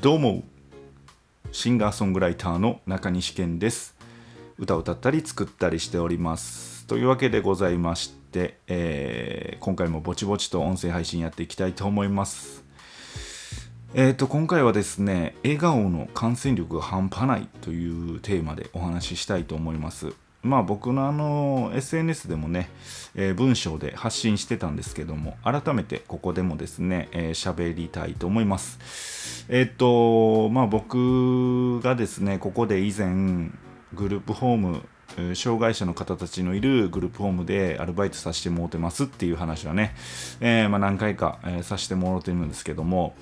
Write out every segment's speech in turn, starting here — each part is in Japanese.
どうもシンガーソングライターの中西健です。歌を歌ったり作ったりしております。というわけでございまして、えー、今回もぼちぼちと音声配信やっていきたいと思います。えーと今回はですね笑顔の感染力が半端ないというテーマでお話ししたいと思います。まあ僕のあの SNS でもね、えー、文章で発信してたんですけども、改めてここでもですね、えー、喋りたいと思います。えっ、と、まあ僕がですね、ここで以前、グループホーム、障害者の方たちのいるグループホームでアルバイトさせてもらってますっていう話はね、えー、まあ、何回か、え、させてもらってるんですけども、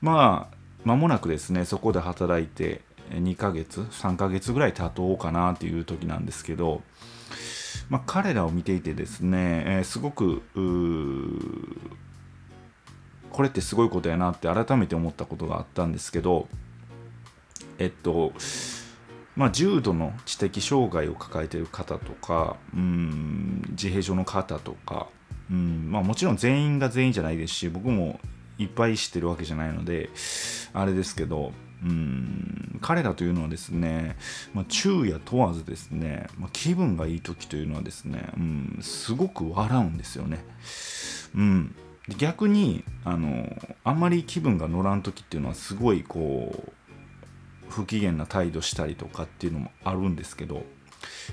まあ、間もなくですね、そこで働いて、2ヶ月3ヶ月ぐらい経とうかなっていう時なんですけど、まあ、彼らを見ていてですね、えー、すごくこれってすごいことやなって改めて思ったことがあったんですけどえっとまあ、重度の知的障害を抱えている方とかうん自閉症の方とかうんまあ、もちろん全員が全員じゃないですし僕もいっぱい知ってるわけじゃないのであれですけどうん彼らというのはですね、まあ、昼夜問わずですね、まあ、気分がいい時というのはですね、うん、すごく笑うんですよね。うん、逆にあのあんまり気分が乗らん時っていうのはすごいこう不機嫌な態度したりとかっていうのもあるんですけど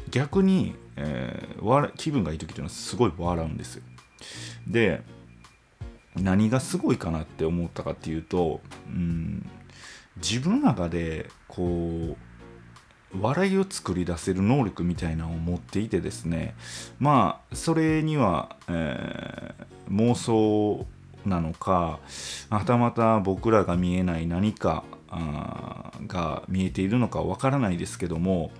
逆に、えー、気分がいい時っていうのはすごい笑うんですよ。で何がすごいかなって思ったかっていうと、うん、自分の中でこう笑いを作り出せる能力みたいなのを持っていてですねまあそれには、えー、妄想なのかはたまた僕らが見えない何かが見えているのかわからないですけども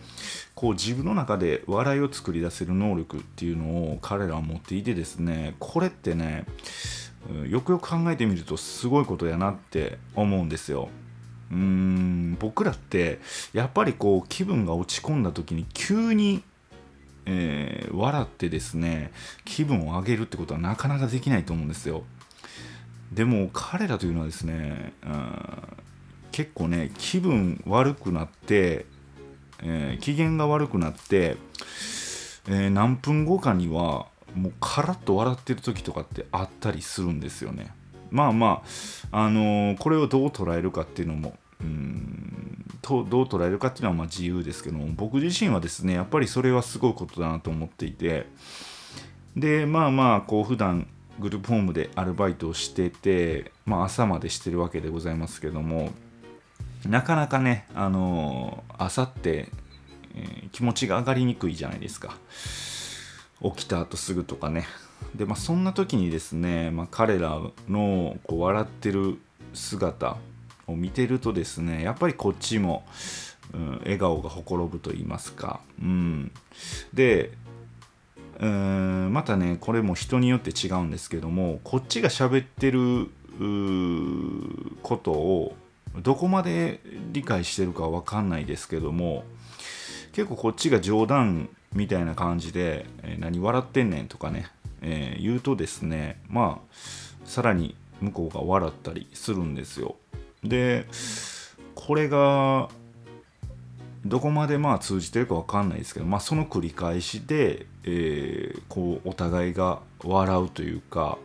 こう自分の中で笑いを作り出せる能力っていうのを彼らは持っていてですねこれってねよくよく考えてみるとすごいことやなって思うんですよ。うーん僕らってやっぱりこう気分が落ち込んだ時に急に、えー、笑ってですね気分を上げるってことはなかなかできないと思うんですよでも彼らというのはですね、結構ね気分悪くなって、えー、機嫌が悪くなって、えー、何分後かにはもうカラッと笑ってる時とかってあったりするんですよね。まあまあ、あのー、これをどう捉えるかっていうのもうんどう捉えるかっていうのはま自由ですけども僕自身はですねやっぱりそれはすごいことだなと思っていてでまあまあこう普段グループホームでアルバイトをしてて、まあ、朝までしてるわけでございますけどもなかなかねあのー、朝って、えー、気持ちが上がりにくいじゃないですか。起きた後すぐとかね。でまあそんな時にですね、まあ、彼らのこう笑ってる姿を見てるとですねやっぱりこっちも、うん、笑顔がほころぶと言いますか、うん、でうんまたねこれも人によって違うんですけどもこっちが喋ってることをどこまで理解してるかわかんないですけども結構こっちが冗談みたいな感じで「えー、何笑ってんねん」とかね、えー、言うとですねまあさらに向こうが笑ったりするんですよ。でこれがどこまでまあ通じてるか分かんないですけど、まあ、その繰り返しで、えー、こうお互いが笑うというか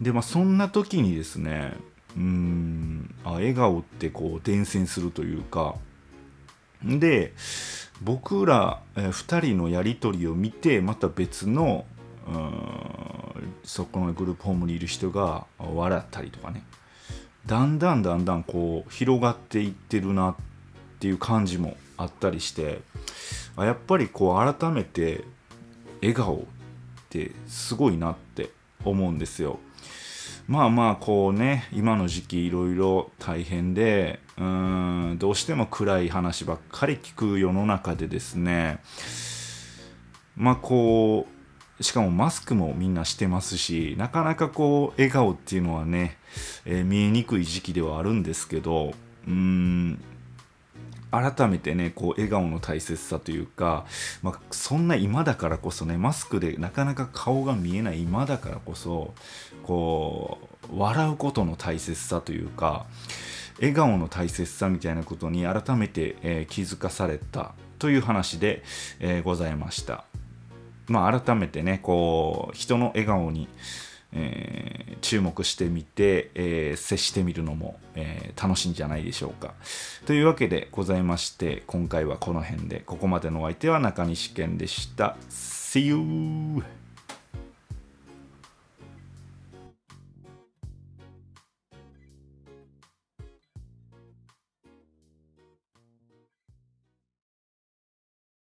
でまあそんな時にですねうんあ笑顔ってこう伝染するというかで僕ら、え、2人のやり取りを見てまた別のそこのグループホームにいる人が笑ったりとかねだんだんだんだんこう広がっていってるなっていう感じもあったりしてやっぱりこう改めて笑顔ってすごいなって思うんですよ。まあまあこうね今の時期いろいろ大変でうんどうしても暗い話ばっかり聞く世の中でですねまあこうしかもマスクもみんなしてますしなかなかこう笑顔っていうのはね、えー、見えにくい時期ではあるんですけどうん改めてねこう笑顔の大切さというか、まあ、そんな今だからこそねマスクでなかなか顔が見えない今だからこそこう笑うことの大切さというか、笑顔の大切さみたいなことに改めて、えー、気づかされたという話で、えー、ございました。まあ、改めてねこう人の笑顔に、えー、注目してみて、えー、接してみるのも、えー、楽しいんじゃないでしょうか。というわけでございまして今回はこの辺でここまでのお相手は中西健でした。See you!